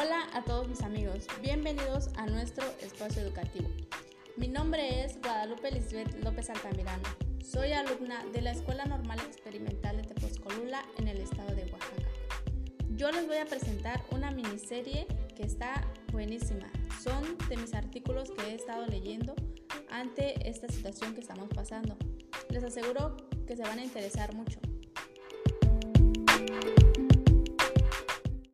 Hola a todos mis amigos, bienvenidos a nuestro espacio educativo. Mi nombre es Guadalupe Lisbeth López Altamirano. Soy alumna de la Escuela Normal Experimental de Tepozcolula en el estado de Oaxaca. Yo les voy a presentar una miniserie que está buenísima. Son de mis artículos que he estado leyendo ante esta situación que estamos pasando. Les aseguro que se van a interesar mucho.